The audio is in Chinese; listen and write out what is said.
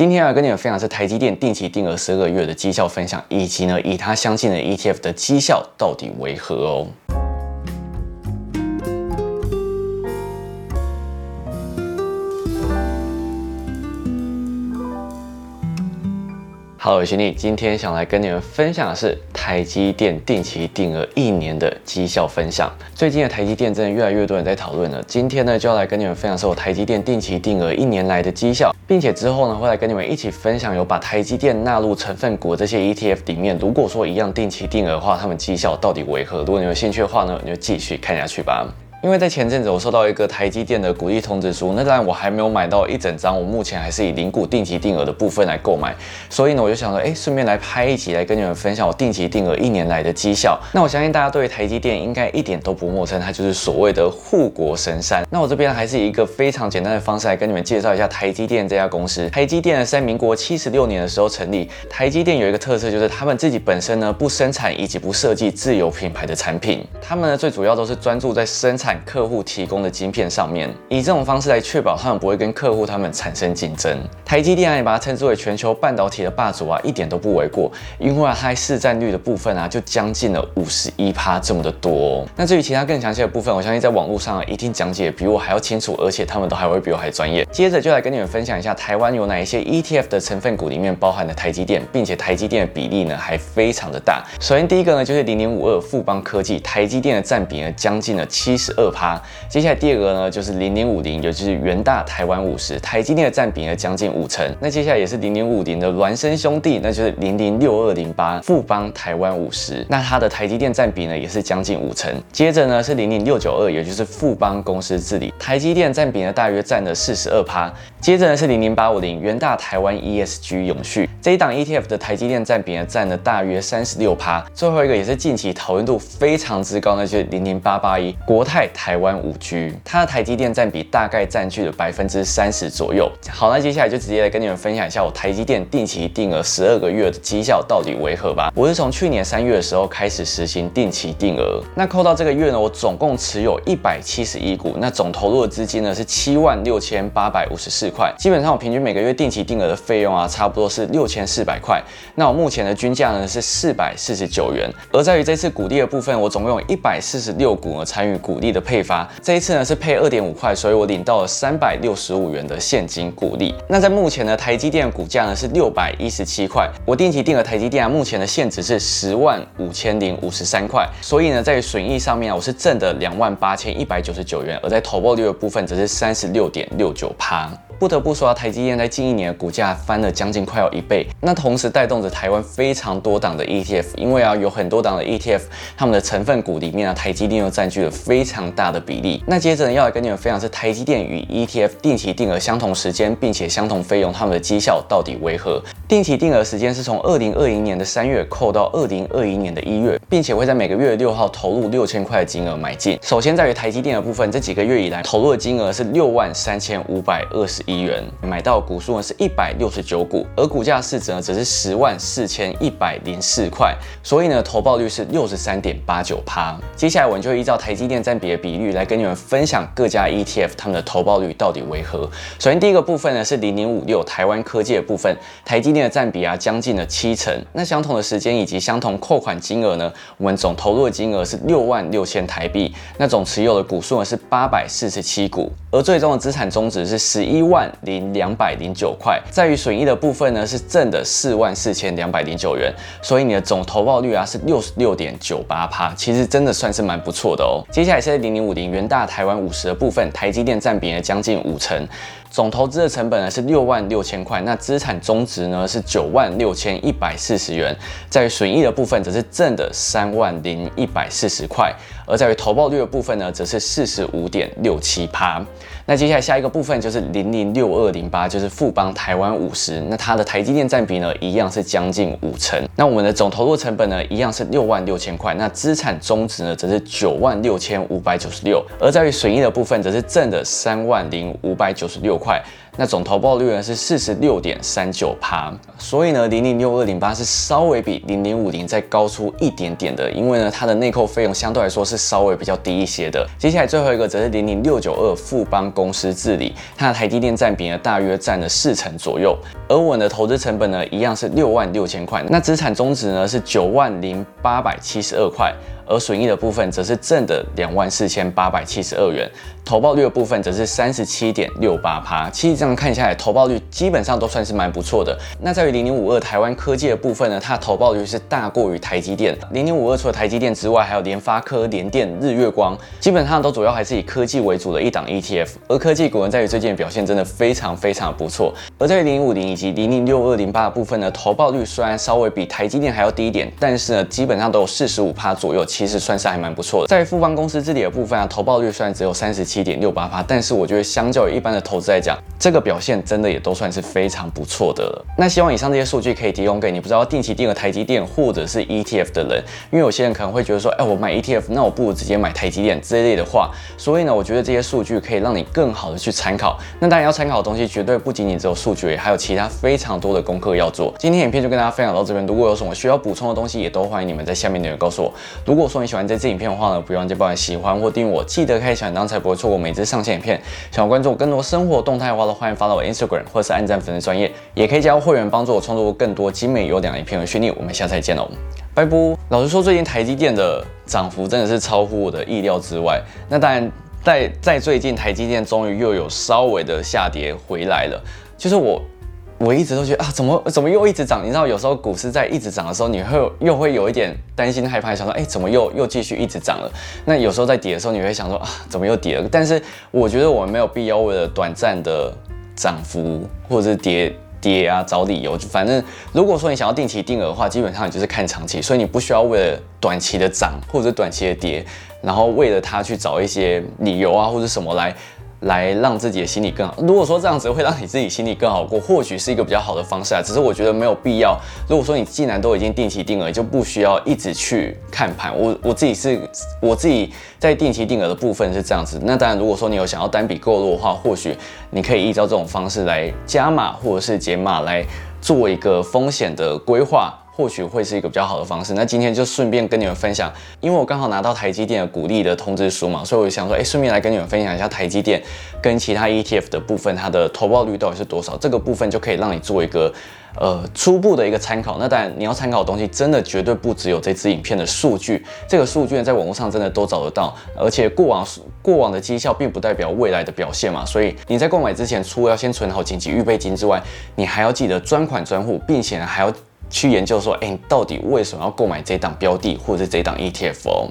今天要跟你们分享是台积电定期定额十二个月的绩效分享，以及呢，以它相近的 ETF 的绩效到底为何哦。好，我是你，今天想来跟你们分享的是台积电定期定额一年的绩效分享。最近的台积电真的越来越多人在讨论了，今天呢就要来跟你们分享是我台积电定期定额一年来的绩效，并且之后呢会来跟你们一起分享有把台积电纳入成分股这些 ETF 里面，如果说一样定期定额的话，他们绩效到底为何？如果你有兴趣的话呢，你就继续看下去吧。因为在前阵子我收到一个台积电的鼓励通知书，那当然我还没有买到一整张，我目前还是以零股定期定额的部分来购买，所以呢我就想说，哎，顺便来拍一集来跟你们分享我定期定额一年来的绩效。那我相信大家对于台积电应该一点都不陌生，它就是所谓的护国神山。那我这边还是以一个非常简单的方式来跟你们介绍一下台积电这家公司。台积电呢在民国七十六年的时候成立，台积电有一个特色就是他们自己本身呢不生产以及不设计自有品牌的产品，他们呢最主要都是专注在生产客户提。供的晶片上面，以这种方式来确保他们不会跟客户他们产生竞争。台积电啊，也把它称之为全球半导体的霸主啊，一点都不为过。因为啊，它市占率的部分啊，就将近了五十一趴这么的多。那至于其他更详细的部分，我相信在网络上啊一定讲解比我还要清楚，而且他们都还会比我还专业。接着就来跟你们分享一下台湾有哪一些 ETF 的成分股里面包含的台积电，并且台积电的比例呢还非常的大。首先第一个呢就是零零五二富邦科技，台积电的占比呢将近了七十二趴。接下来第二个呢，就是零零五零，也就是元大台湾五十，台积电的占比呢将近五成。那接下来也是零零五零的孪生兄弟，那就是零零六二零八富邦台湾五十，那它的台积电占比呢也是将近五成。接着呢是零零六九二，也就是富邦公司治理，台积电占比呢大约占了四十二趴。接着呢是零零八五零元大台湾 ESG 永续，这一档 ETF 的台积电占比呢占了大约三十六趴。最后一个也是近期讨论度非常之高，那就是零零八八一国泰台湾五 G。它的台积电占比大概占据了百分之三十左右。好，那接下来就直接来跟你们分享一下我台积电定期定额十二个月的绩效到底为何吧。我是从去年三月的时候开始实行定期定额，那扣到这个月呢，我总共持有一百七十一股，那总投入的资金呢是七万六千八百五十四块。基本上我平均每个月定期定额的费用啊，差不多是六千四百块。那我目前的均价呢是四百四十九元。而在于这次股利的部分，我总共有一百四十六股呢参与股利的配发。这一次呢是配二点五块，所以我领到了三百六十五元的现金股利。那在目前呢，台积电股价呢是六百一十七块，我定期定额台积电啊，目前的现值是十万五千零五十三块，所以呢，在损益上面，我是挣的两万八千一百九十九元，而在投报率的部分则是三十六点六九趴。不得不说啊，台积电在近一年的股价翻了将近快要一倍，那同时带动着台湾非常多档的 ETF，因为啊有很多档的 ETF，他们的成分股里面啊台积电又占据了非常大的比例。那接着呢要来跟你们分享是台积电与 ETF 定期定额相同时间并且相同费用，他们的绩效到底为何？定期定额时间是从二零二零年的三月扣到二零二一年的一月，并且会在每个月六号投入六千块的金额买进。首先在于台积电的部分，这几个月以来投入的金额是六万三千五百二十。一元买到股数呢是一百六十九股，而股价市值呢则是十万四千一百零四块，所以呢投报率是六十三点八九趴。接下来我们就依照台积电占比的比率来跟你们分享各家 ETF 他们的投报率到底为何。首先第一个部分呢是零零五六台湾科技的部分，台积电的占比啊将近了七成。那相同的时间以及相同扣款金额呢，我们总投入的金额是六万六千台币，那总持有的股数呢是八百四十七股，而最终的资产终值是十一万。万零两百零九块，在于损益的部分呢是正的四万四千两百零九元，所以你的总投报率啊是六十六点九八趴，其实真的算是蛮不错的哦。接下来是零零五零元大台湾五十的部分，台积电占比呢将近五成。总投资的成本呢是六万六千块，那资产终值呢是九万六千一百四十元，在损益的部分则是正的三万零一百四十块，而在于投报率的部分呢则是四十五点六七趴。那接下来下一个部分就是零零六二零八，就是富邦台湾五十，那它的台积电占比呢一样是将近五成。那我们的总投入成本呢一样是六万六千块，那资产终值呢则是九万六千五百九十六，而在于损益的部分则是正的三万零五百九十六。块，那总投报率呢是四十六点三九趴，所以呢零零六二零八是稍微比零零五零再高出一点点的，因为呢它的内扣费用相对来说是稍微比较低一些的。接下来最后一个则是零零六九二富邦公司治理，它的台积电占比呢大约占了四成左右，而我的投资成本呢一样是六万六千块，那资产终值呢是九万零八百七十二块。而损益的部分则是正的两万四千八百七十二元，投报率的部分则是三十七点六八趴。其实这样看下来，投报率基本上都算是蛮不错的。那在于零零五二台湾科技的部分呢，它的投报率是大过于台积电。零零五二除了台积电之外，还有联发科、联电、日月光，基本上都主要还是以科技为主的一档 ETF。而科技股呢，在于最近的表现真的非常非常不错。而在于零零五零以及零零六二零八的部分呢，投报率虽然稍微比台积电还要低一点，但是呢，基本上都有四十五趴左右。其实算是还蛮不错的。在富邦公司治理的部分啊，投报率虽然只有三十七点六八八，但是我觉得相较于一般的投资来讲，这个表现真的也都算是非常不错的了。那希望以上这些数据可以提供给你不知道定期定额台积电或者是 ETF 的人，因为有些人可能会觉得说，哎，我买 ETF，那我不如直接买台积电这一类的话。所以呢，我觉得这些数据可以让你更好的去参考。那当然要参考的东西绝对不仅仅只有数据，还有其他非常多的功课要做。今天影片就跟大家分享到这边，如果有什么需要补充的东西，也都欢迎你们在下面留言告诉我。如果如果说你喜欢这支影片，的话呢，不要忘记帮我喜欢或订阅我，记得开小铃铛才不会错过每支上线影片。想要关注我更多生活动态的话呢，欢迎发到我 Instagram 或是按赞粉丝专业，也可以加入会员帮助我创作更多精美优良影片和训练。我们下次再见喽，拜拜。老实说，最近台积电的涨幅真的是超乎我的意料之外。那当然，在在最近台积电终于又有稍微的下跌回来了，就是我。我一直都觉得啊，怎么怎么又一直涨？你知道，有时候股市在一直涨的时候，你会又会有一点担心害怕，想说，哎，怎么又又继续一直涨了？那有时候在跌的时候，你会想说啊，怎么又跌了？但是我觉得我们没有必要为了短暂的涨幅或者是跌跌啊找理由。反正如果说你想要定期定额的话，基本上你就是看长期，所以你不需要为了短期的涨或者短期的跌，然后为了它去找一些理由啊或者什么来。来让自己的心理更好。如果说这样子会让你自己心里更好过，或许是一个比较好的方式啊。只是我觉得没有必要。如果说你既然都已经定期定额，就不需要一直去看盘。我我自己是我自己在定期定额的部分是这样子。那当然，如果说你有想要单笔购入的话，或许你可以依照这种方式来加码或者是减码来做一个风险的规划。或许会是一个比较好的方式。那今天就顺便跟你们分享，因为我刚好拿到台积电的鼓励的通知书嘛，所以我想说，哎，顺便来跟你们分享一下台积电跟其他 ETF 的部分，它的投报率到底是多少？这个部分就可以让你做一个呃初步的一个参考。那当然，你要参考的东西真的绝对不只有这支影片的数据，这个数据呢在网络上真的都找得到。而且过往过往的绩效并不代表未来的表现嘛，所以你在购买之前，除了要先存好紧急预备金之外，你还要记得专款专户，并且还要。去研究说，哎，你到底为什么要购买这档标的或者是这档 ETF 哦？